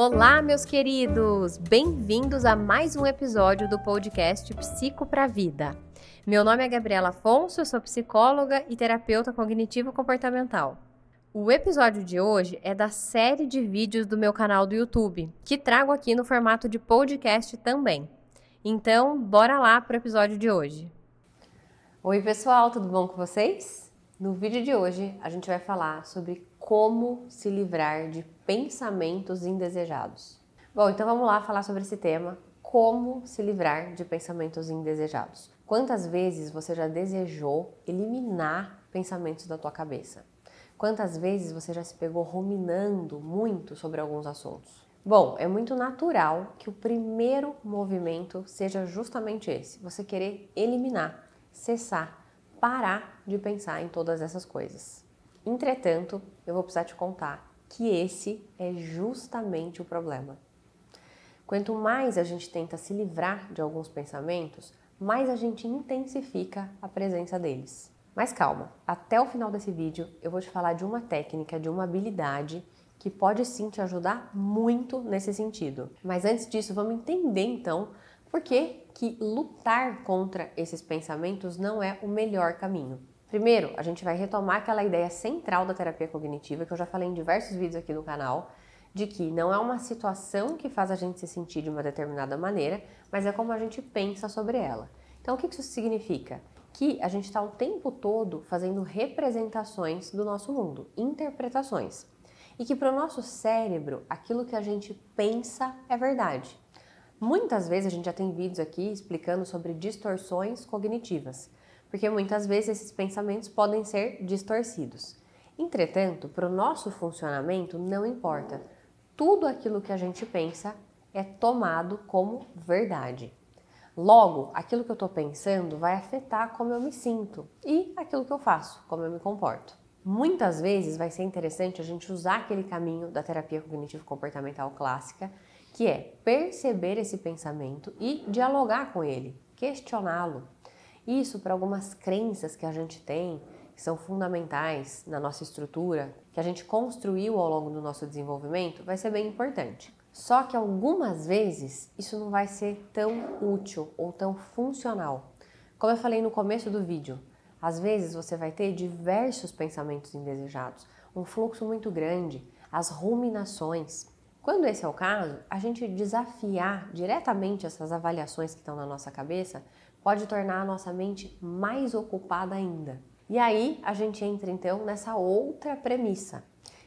Olá, meus queridos! Bem-vindos a mais um episódio do podcast Psico para Vida. Meu nome é Gabriela Afonso, eu sou psicóloga e terapeuta cognitivo-comportamental. O episódio de hoje é da série de vídeos do meu canal do YouTube, que trago aqui no formato de podcast também. Então, bora lá para o episódio de hoje. Oi, pessoal, tudo bom com vocês? No vídeo de hoje, a gente vai falar sobre como se livrar de pensamentos indesejados. Bom, então vamos lá falar sobre esse tema, como se livrar de pensamentos indesejados. Quantas vezes você já desejou eliminar pensamentos da tua cabeça? Quantas vezes você já se pegou ruminando muito sobre alguns assuntos? Bom, é muito natural que o primeiro movimento seja justamente esse: você querer eliminar, cessar, parar de pensar em todas essas coisas. Entretanto, eu vou precisar te contar que esse é justamente o problema. Quanto mais a gente tenta se livrar de alguns pensamentos, mais a gente intensifica a presença deles. Mas calma, até o final desse vídeo eu vou te falar de uma técnica, de uma habilidade que pode sim te ajudar muito nesse sentido. Mas antes disso, vamos entender então por que, que lutar contra esses pensamentos não é o melhor caminho. Primeiro, a gente vai retomar aquela ideia central da terapia cognitiva que eu já falei em diversos vídeos aqui no canal, de que não é uma situação que faz a gente se sentir de uma determinada maneira, mas é como a gente pensa sobre ela. Então, o que isso significa? Que a gente está o tempo todo fazendo representações do nosso mundo, interpretações. E que para o nosso cérebro, aquilo que a gente pensa é verdade. Muitas vezes a gente já tem vídeos aqui explicando sobre distorções cognitivas porque muitas vezes esses pensamentos podem ser distorcidos. Entretanto, para o nosso funcionamento não importa. Tudo aquilo que a gente pensa é tomado como verdade. Logo, aquilo que eu estou pensando vai afetar como eu me sinto e aquilo que eu faço, como eu me comporto. Muitas vezes vai ser interessante a gente usar aquele caminho da terapia cognitivo-comportamental clássica, que é perceber esse pensamento e dialogar com ele, questioná-lo, isso para algumas crenças que a gente tem, que são fundamentais na nossa estrutura, que a gente construiu ao longo do nosso desenvolvimento, vai ser bem importante. Só que algumas vezes isso não vai ser tão útil ou tão funcional. Como eu falei no começo do vídeo, às vezes você vai ter diversos pensamentos indesejados, um fluxo muito grande, as ruminações. Quando esse é o caso, a gente desafiar diretamente essas avaliações que estão na nossa cabeça pode tornar a nossa mente mais ocupada ainda. E aí a gente entra então nessa outra premissa,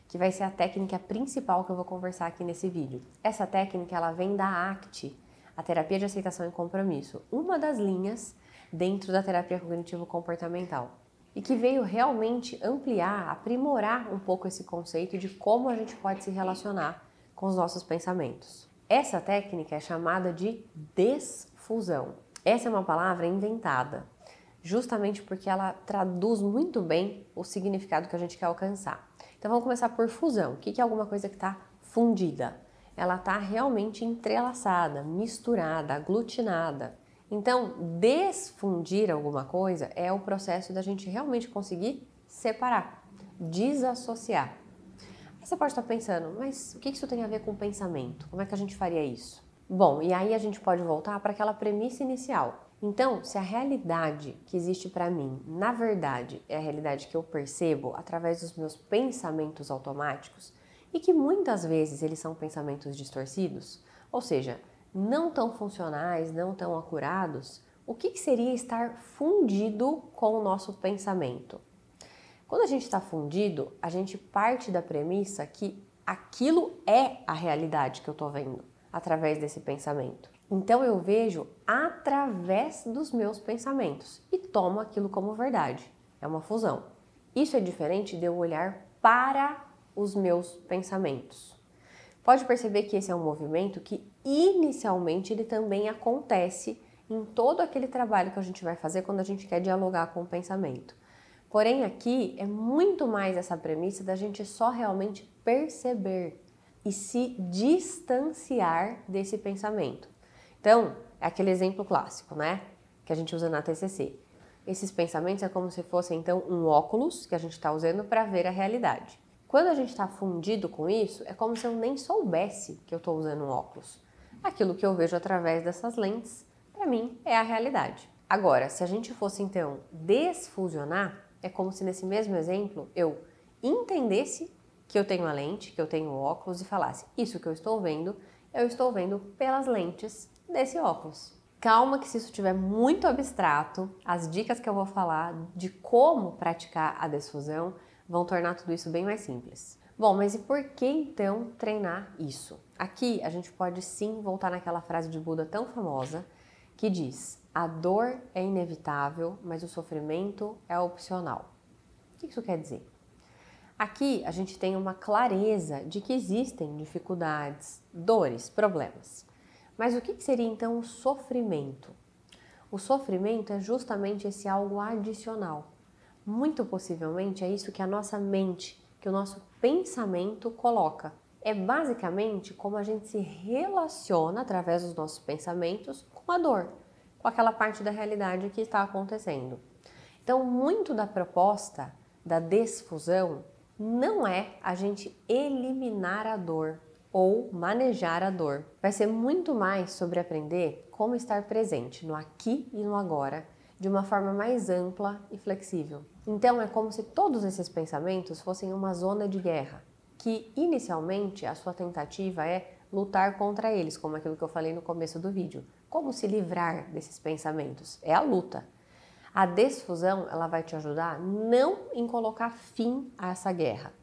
que vai ser a técnica principal que eu vou conversar aqui nesse vídeo. Essa técnica ela vem da ACT, a terapia de aceitação e compromisso, uma das linhas dentro da terapia cognitivo comportamental. E que veio realmente ampliar, aprimorar um pouco esse conceito de como a gente pode se relacionar com os nossos pensamentos. Essa técnica é chamada de desfusão. Essa é uma palavra inventada, justamente porque ela traduz muito bem o significado que a gente quer alcançar. Então vamos começar por fusão. O que é alguma coisa que está fundida? Ela está realmente entrelaçada, misturada, aglutinada. Então, desfundir alguma coisa é o processo da gente realmente conseguir separar, desassociar. Aí você pode estar pensando, mas o que isso tem a ver com pensamento? Como é que a gente faria isso? Bom, e aí a gente pode voltar para aquela premissa inicial. Então, se a realidade que existe para mim, na verdade, é a realidade que eu percebo através dos meus pensamentos automáticos, e que muitas vezes eles são pensamentos distorcidos, ou seja, não tão funcionais, não tão acurados, o que, que seria estar fundido com o nosso pensamento? Quando a gente está fundido, a gente parte da premissa que aquilo é a realidade que eu estou vendo através desse pensamento. Então eu vejo através dos meus pensamentos e tomo aquilo como verdade. É uma fusão. Isso é diferente de eu olhar para os meus pensamentos. Pode perceber que esse é um movimento que inicialmente ele também acontece em todo aquele trabalho que a gente vai fazer quando a gente quer dialogar com o pensamento. Porém, aqui é muito mais essa premissa da gente só realmente perceber e se distanciar desse pensamento. Então, é aquele exemplo clássico, né? Que a gente usa na TCC. Esses pensamentos é como se fosse então um óculos que a gente está usando para ver a realidade. Quando a gente está fundido com isso, é como se eu nem soubesse que eu estou usando um óculos. Aquilo que eu vejo através dessas lentes, para mim, é a realidade. Agora, se a gente fosse então desfusionar, é como se nesse mesmo exemplo eu entendesse que eu tenho a lente, que eu tenho o óculos e falasse: Isso que eu estou vendo, eu estou vendo pelas lentes desse óculos. Calma que se isso estiver muito abstrato, as dicas que eu vou falar de como praticar a desfusão vão tornar tudo isso bem mais simples. Bom, mas e por que então treinar isso? Aqui a gente pode sim voltar naquela frase de Buda tão famosa que diz: a dor é inevitável, mas o sofrimento é opcional. O que isso quer dizer? Aqui a gente tem uma clareza de que existem dificuldades, dores, problemas. Mas o que seria então o sofrimento? O sofrimento é justamente esse algo adicional. Muito possivelmente é isso que a nossa mente, que o nosso pensamento coloca. É basicamente como a gente se relaciona através dos nossos pensamentos com a dor, com aquela parte da realidade que está acontecendo. Então, muito da proposta da desfusão não é a gente eliminar a dor, ou manejar a dor. Vai ser muito mais sobre aprender como estar presente no aqui e no agora de uma forma mais ampla e flexível. Então é como se todos esses pensamentos fossem uma zona de guerra, que inicialmente a sua tentativa é lutar contra eles, como aquilo que eu falei no começo do vídeo. Como se livrar desses pensamentos? É a luta. A desfusão, ela vai te ajudar não em colocar fim a essa guerra,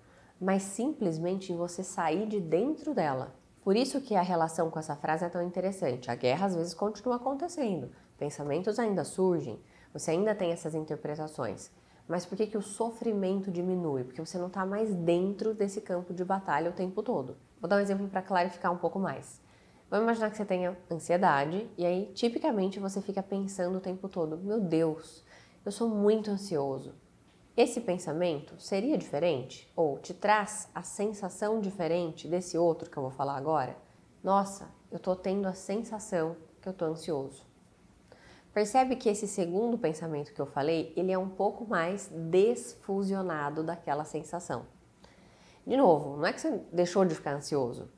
mas simplesmente em você sair de dentro dela. Por isso que a relação com essa frase é tão interessante. A guerra às vezes continua acontecendo, pensamentos ainda surgem, você ainda tem essas interpretações. Mas por que, que o sofrimento diminui? Porque você não está mais dentro desse campo de batalha o tempo todo. Vou dar um exemplo para clarificar um pouco mais. Vamos imaginar que você tenha ansiedade e aí, tipicamente, você fica pensando o tempo todo: meu Deus, eu sou muito ansioso. Esse pensamento seria diferente ou te traz a sensação diferente desse outro que eu vou falar agora? Nossa, eu estou tendo a sensação que eu estou ansioso. Percebe que esse segundo pensamento que eu falei, ele é um pouco mais desfusionado daquela sensação. De novo, não é que você deixou de ficar ansioso,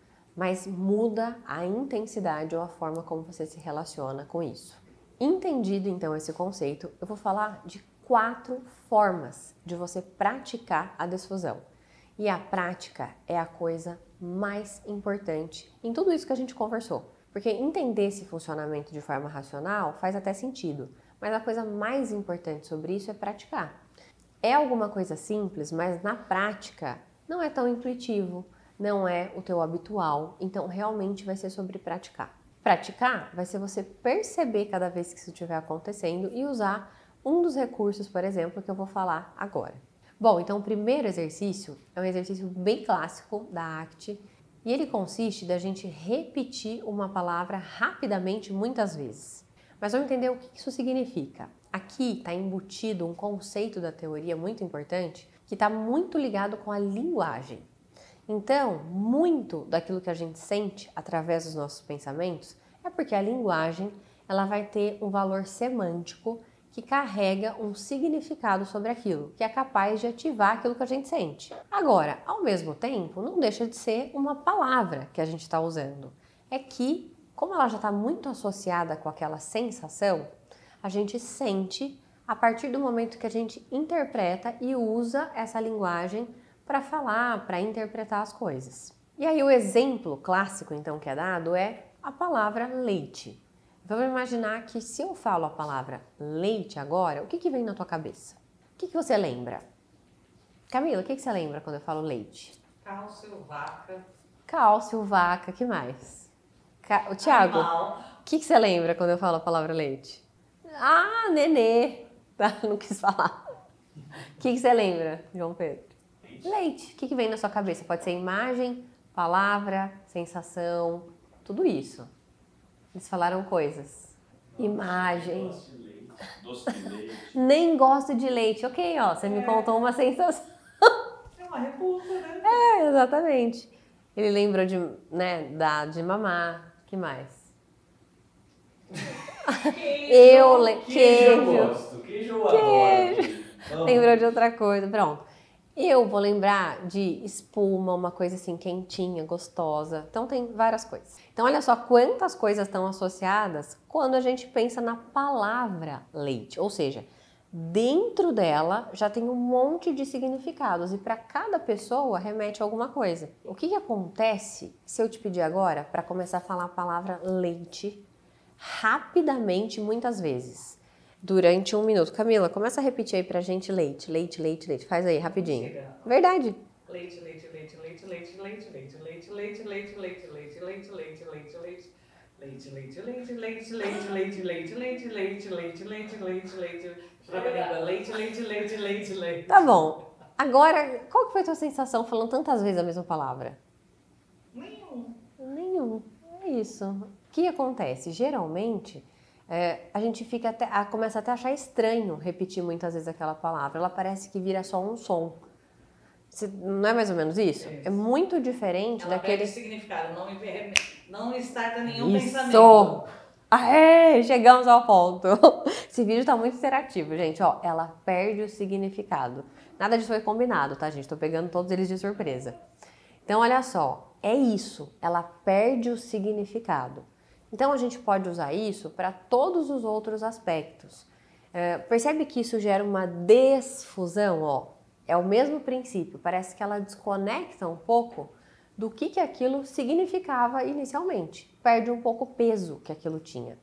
mas muda a intensidade ou a forma como você se relaciona com isso. Entendido então esse conceito, eu vou falar de quatro formas de você praticar a desfusão. E a prática é a coisa mais importante em tudo isso que a gente conversou. Porque entender esse funcionamento de forma racional faz até sentido, mas a coisa mais importante sobre isso é praticar. É alguma coisa simples, mas na prática não é tão intuitivo, não é o teu habitual, então realmente vai ser sobre praticar. Praticar vai ser você perceber cada vez que isso estiver acontecendo e usar um dos recursos, por exemplo, que eu vou falar agora. Bom, então o primeiro exercício é um exercício bem clássico da ACT e ele consiste da gente repetir uma palavra rapidamente muitas vezes. Mas vamos entender o que isso significa. Aqui está embutido um conceito da teoria muito importante que está muito ligado com a linguagem. Então, muito daquilo que a gente sente através dos nossos pensamentos é porque a linguagem ela vai ter um valor semântico que carrega um significado sobre aquilo, que é capaz de ativar aquilo que a gente sente. Agora, ao mesmo tempo, não deixa de ser uma palavra que a gente está usando. É que, como ela já está muito associada com aquela sensação, a gente sente a partir do momento que a gente interpreta e usa essa linguagem para falar, para interpretar as coisas. E aí o exemplo clássico então que é dado é a palavra leite. Vamos imaginar que se eu falo a palavra leite agora, o que, que vem na tua cabeça? O que, que você lembra? Camila, o que, que você lembra quando eu falo leite? Cálcio, vaca. Cálcio, vaca, que mais? Ca... O Thiago, o que, que você lembra quando eu falo a palavra leite? Ah, nenê. Tá, não quis falar. O que, que você lembra, João Pedro? Leite. Leite. O que, que vem na sua cabeça? Pode ser imagem, palavra, sensação, tudo isso. Eles falaram coisas. Imagem. Doce de leite. Doce de leite. Nem gosto de leite. Ok, ó, você me É. contou uma sensação. É uma repulsa, né? É, exatamente. Ele lembrou de, né, da, de mamar. que mais? Eu le... Queijo eu queijo. gosto. Queijo eu adoro. Amo. Lembrou de outra coisa. Pronto. Eu vou lembrar de espuma, uma coisa assim quentinha, gostosa. Então tem várias coisas. Então olha só quantas coisas estão associadas quando a gente pensa na palavra leite, ou seja, dentro dela já tem um monte de significados e para cada pessoa remete a alguma coisa. O que, que acontece se eu te pedir agora para começar a falar a palavra leite rapidamente, muitas vezes? Durante um minuto. Camila, começa a repetir aí pra gente leite, leite, leite, leite. Faz aí, rapidinho. Verdade. Leite, leite, leite, leite, leite, leite, leite, leite, leite, leite, leite, leite, leite, leite, leite, leite. Leite, leite, leite, leite, leite, leite, leite, leite, leite, leite, leite, leite, leite. Leite, leite, leite, leite, leite. Tá bom. Agora, qual que foi a tua sensação falando tantas vezes a mesma palavra? Nenhum. Nenhum. É isso. O que acontece? Geralmente, é, a gente fica até, a, começa até a achar estranho repetir muitas vezes aquela palavra. Ela parece que vira só um som. Você- não é mais ou menos isso? É isso. É muito diferente Ela daquele. perde significado, não, me- não starta nenhum Isso! pensamento. Aê, chegamos ao ponto. Esse vídeo tá muito interativo, gente. Ó, ela perde o significado. Nada disso foi combinado, tá, gente? Tô pegando todos eles de surpresa. Então, olha só, é isso. Ela perde o significado. Então, a gente pode usar isso para todos os outros aspectos. É, percebe que isso gera uma desfusão, ó. É o mesmo princípio. Parece que ela desconecta um pouco do que, que aquilo significava inicialmente. Perde um pouco o peso que aquilo tinha.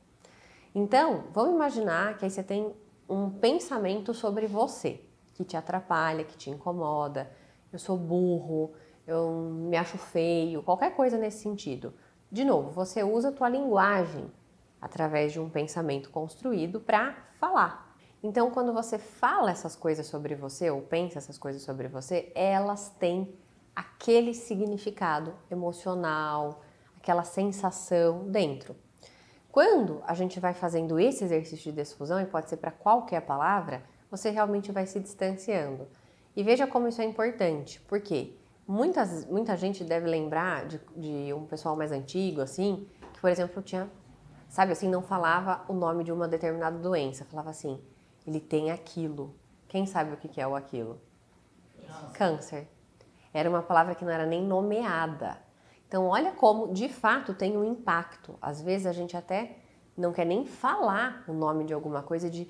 Então, vamos imaginar que aí você tem um pensamento sobre você que te atrapalha, que te incomoda. Eu sou burro, eu me acho feio, qualquer coisa nesse sentido. De novo, você usa a tua linguagem através de um pensamento construído para falar. Então, quando você fala essas coisas sobre você ou pensa essas coisas sobre você, elas têm aquele significado emocional, aquela sensação dentro. Quando a gente vai fazendo esse exercício de desfusão, e pode ser para qualquer palavra, você realmente vai se distanciando. E veja como isso é importante, porque muitas, muita gente deve lembrar de, de um pessoal mais antigo, assim, que, por exemplo, tinha, sabe assim, não falava o nome de uma determinada doença, falava assim, ele tem aquilo. Quem sabe o que é o aquilo? Nossa. Câncer. Era uma palavra que não era nem nomeada. Então, olha como de fato tem um impacto. Às vezes a gente até não quer nem falar o nome de alguma coisa, de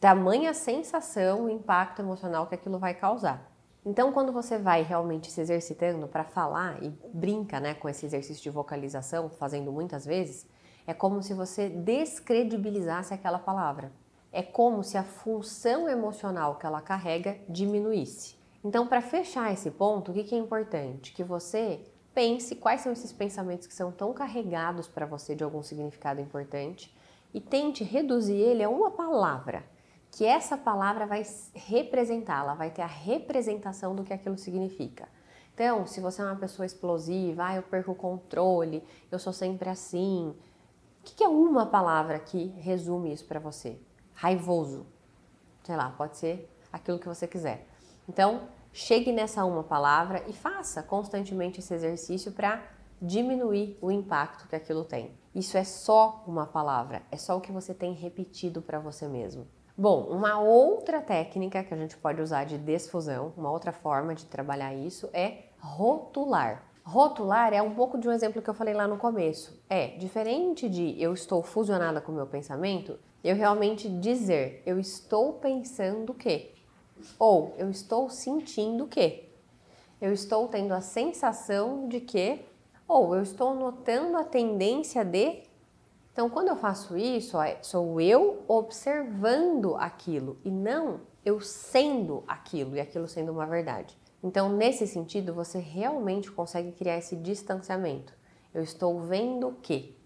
tamanha sensação, o impacto emocional que aquilo vai causar. Então, quando você vai realmente se exercitando para falar e brinca né, com esse exercício de vocalização, fazendo muitas vezes, é como se você descredibilizasse aquela palavra. É como se a função emocional que ela carrega diminuísse. Então, para fechar esse ponto, o que, que é importante? Que você pense quais são esses pensamentos que são tão carregados para você de algum significado importante e tente reduzir ele a uma palavra, que essa palavra vai representar, ela vai ter a representação do que aquilo significa. Então, se você é uma pessoa explosiva, ah, eu perco o controle, eu sou sempre assim. O que, que é uma palavra que resume isso para você? Raivoso. Sei lá, pode ser aquilo que você quiser. Então, chegue nessa uma palavra e faça constantemente esse exercício para diminuir o impacto que aquilo tem. Isso é só uma palavra, é só o que você tem repetido para você mesmo. Bom, uma outra técnica que a gente pode usar de desfusão, uma outra forma de trabalhar isso é rotular. Rotular é um pouco de um exemplo que eu falei lá no começo. É diferente de eu estou fusionada com o meu pensamento, eu realmente dizer eu estou pensando que ou eu estou sentindo que eu estou tendo a sensação de que ou eu estou notando a tendência de então, quando eu faço isso, ó, sou eu observando aquilo e não eu sendo aquilo e aquilo sendo uma verdade. Então, nesse sentido, você realmente consegue criar esse distanciamento. Eu estou vendo que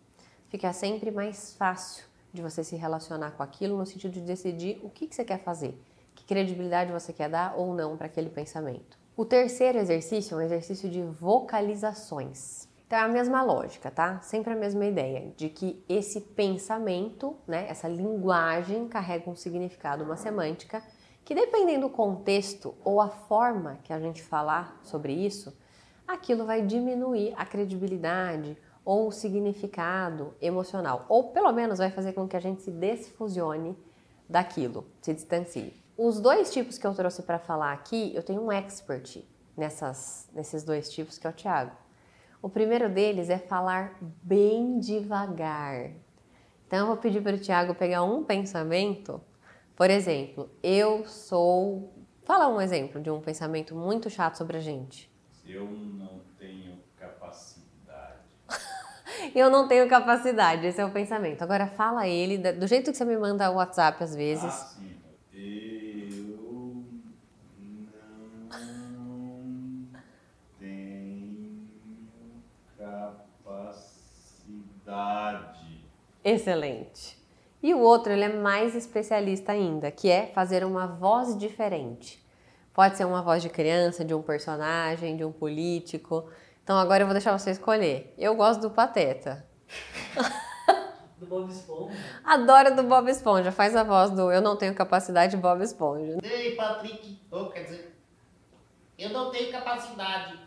fica sempre mais fácil de você se relacionar com aquilo no sentido de decidir o que, que você quer fazer, que credibilidade você quer dar ou não para aquele pensamento. O terceiro exercício é um exercício de vocalizações. Então é a mesma lógica, tá? Sempre a mesma ideia de que esse pensamento, né, essa linguagem carrega um significado, uma semântica, que dependendo do contexto ou a forma que a gente falar sobre isso, aquilo vai diminuir a credibilidade ou o significado emocional, ou pelo menos vai fazer com que a gente se desfusione daquilo, se distancie. Os dois tipos que eu trouxe para falar aqui, eu tenho um expert nessas, nesses dois tipos, que é o Tiago. O primeiro deles é falar bem devagar. Então eu vou pedir para o Tiago pegar um pensamento. Por exemplo, eu sou. Fala um exemplo de um pensamento muito chato sobre a gente. Eu não tenho capacidade. eu não tenho capacidade, esse é o pensamento. Agora fala ele do jeito que você me manda o WhatsApp às vezes. Ah, sim. Eu não tenho capacidade. Excelente. E o outro, ele é mais especialista ainda, que é fazer uma voz diferente. Pode ser uma voz de criança, de um personagem, de um político. Então agora eu vou deixar você escolher. Eu gosto do Pateta. Do Bob Esponja. Adoro do Bob Esponja. Faz a voz do Eu não tenho capacidade de Bob Esponja. Ei, Patrick. Oh, quer dizer, eu não tenho capacidade.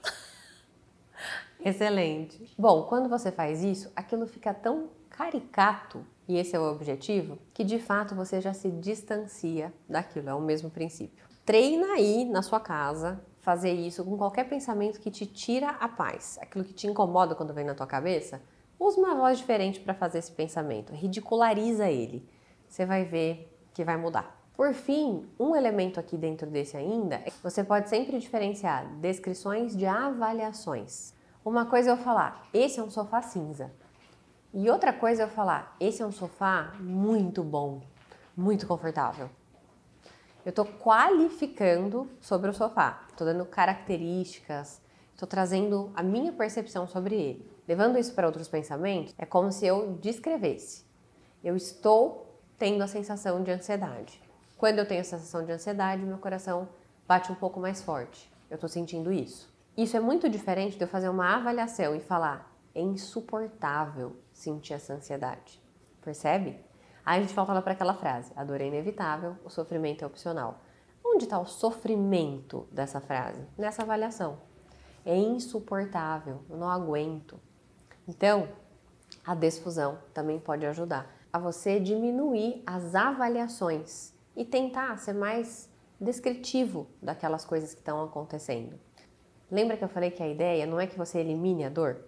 Excelente. Bom, quando você faz isso, aquilo fica tão caricato, e esse é o objetivo, que de fato você já se distancia daquilo, é o mesmo princípio. Treina aí na sua casa fazer isso com qualquer pensamento que te tira a paz, aquilo que te incomoda quando vem na tua cabeça. Use uma voz diferente para fazer esse pensamento, ridiculariza ele. Você vai ver que vai mudar. Por fim, um elemento aqui dentro desse ainda é que você pode sempre diferenciar descrições de avaliações. Uma coisa é eu falar, esse é um sofá cinza. E outra coisa é eu falar, esse é um sofá muito bom, muito confortável. Eu estou qualificando sobre o sofá, estou dando características, estou trazendo a minha percepção sobre ele. Levando isso para outros pensamentos, é como se eu descrevesse. Eu estou tendo a sensação de ansiedade. Quando eu tenho a sensação de ansiedade, meu coração bate um pouco mais forte. Eu estou sentindo isso. Isso é muito diferente de eu fazer uma avaliação e falar: é insuportável sentir essa ansiedade. Percebe? Aí a gente volta lá para aquela frase: a dor é inevitável, o sofrimento é opcional. Onde está o sofrimento dessa frase? Nessa avaliação. É insuportável, eu não aguento. Então, a desfusão também pode ajudar a você diminuir as avaliações e tentar ser mais descritivo daquelas coisas que estão acontecendo. Lembra que eu falei que a ideia não é que você elimine a dor?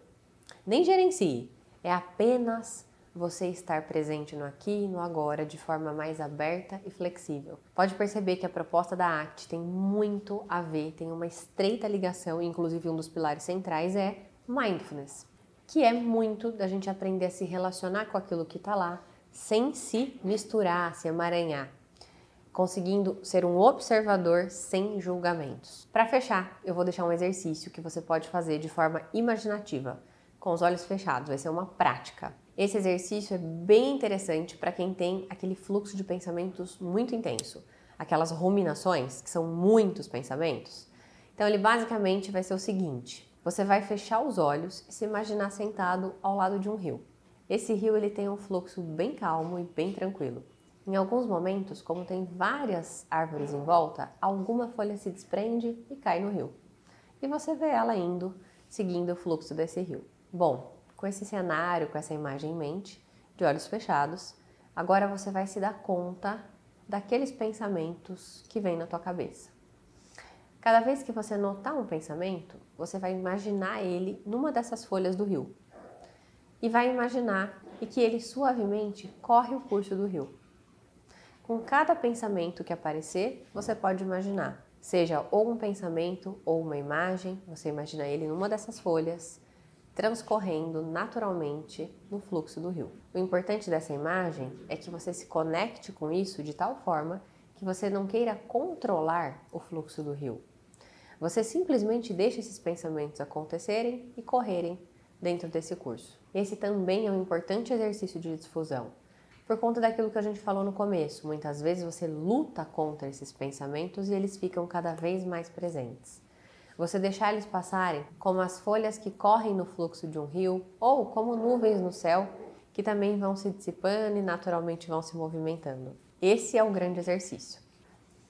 Nem gerencie, é apenas você estar presente no aqui e no agora de forma mais aberta e flexível. Pode perceber que a proposta da ACT tem muito a ver, tem uma estreita ligação, inclusive um dos pilares centrais é mindfulness, que é muito da gente aprender a se relacionar com aquilo que está lá, sem se misturar, se emaranhar conseguindo ser um observador sem julgamentos. Para fechar, eu vou deixar um exercício que você pode fazer de forma imaginativa, com os olhos fechados, vai ser uma prática. Esse exercício é bem interessante para quem tem aquele fluxo de pensamentos muito intenso, aquelas ruminações, que são muitos pensamentos. Então, ele basicamente vai ser o seguinte: você vai fechar os olhos e se imaginar sentado ao lado de um rio. Esse rio ele tem um fluxo bem calmo e bem tranquilo. Em alguns momentos, como tem várias árvores em volta, alguma folha se desprende e cai no rio. E você vê ela indo, seguindo o fluxo desse rio. Bom, com esse cenário, com essa imagem em mente, de olhos fechados, agora você vai se dar conta daqueles pensamentos que vêm na tua cabeça. Cada vez que você notar um pensamento, você vai imaginar ele numa dessas folhas do rio. E vai imaginar e que ele suavemente corre o curso do rio. Com cada pensamento que aparecer, você pode imaginar, seja ou um pensamento ou uma imagem, você imagina ele numa dessas folhas, transcorrendo naturalmente no fluxo do rio. O importante dessa imagem é que você se conecte com isso de tal forma que você não queira controlar o fluxo do rio. Você simplesmente deixa esses pensamentos acontecerem e correrem dentro desse curso. Esse também é um importante exercício de difusão por conta daquilo que a gente falou no começo. Muitas vezes você luta contra esses pensamentos e eles ficam cada vez mais presentes. Você deixar eles passarem como as folhas que correm no fluxo de um rio ou como nuvens no céu que também vão se dissipando e naturalmente vão se movimentando. Esse é o grande exercício.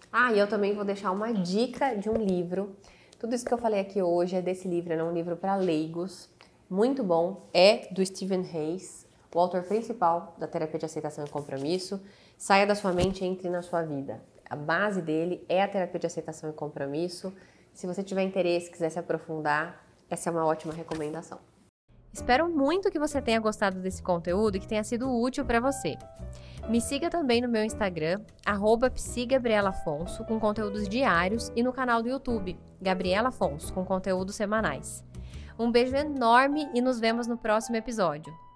Ah, e eu também vou deixar uma dica de um livro. Tudo isso que eu falei aqui hoje é desse livro, é um livro para leigos, muito bom. É do Stephen Hayes, o autor principal da terapia de aceitação e compromisso, saia da sua mente e entre na sua vida. A base dele é a terapia de aceitação e compromisso. Se você tiver interesse, quiser se aprofundar, essa é uma ótima recomendação. Espero muito que você tenha gostado desse conteúdo e que tenha sido útil para você. Me siga também no meu Instagram, arroba com conteúdos diários, e no canal do YouTube, Gabriela Afonso, com conteúdos semanais. Um beijo enorme e nos vemos no próximo episódio.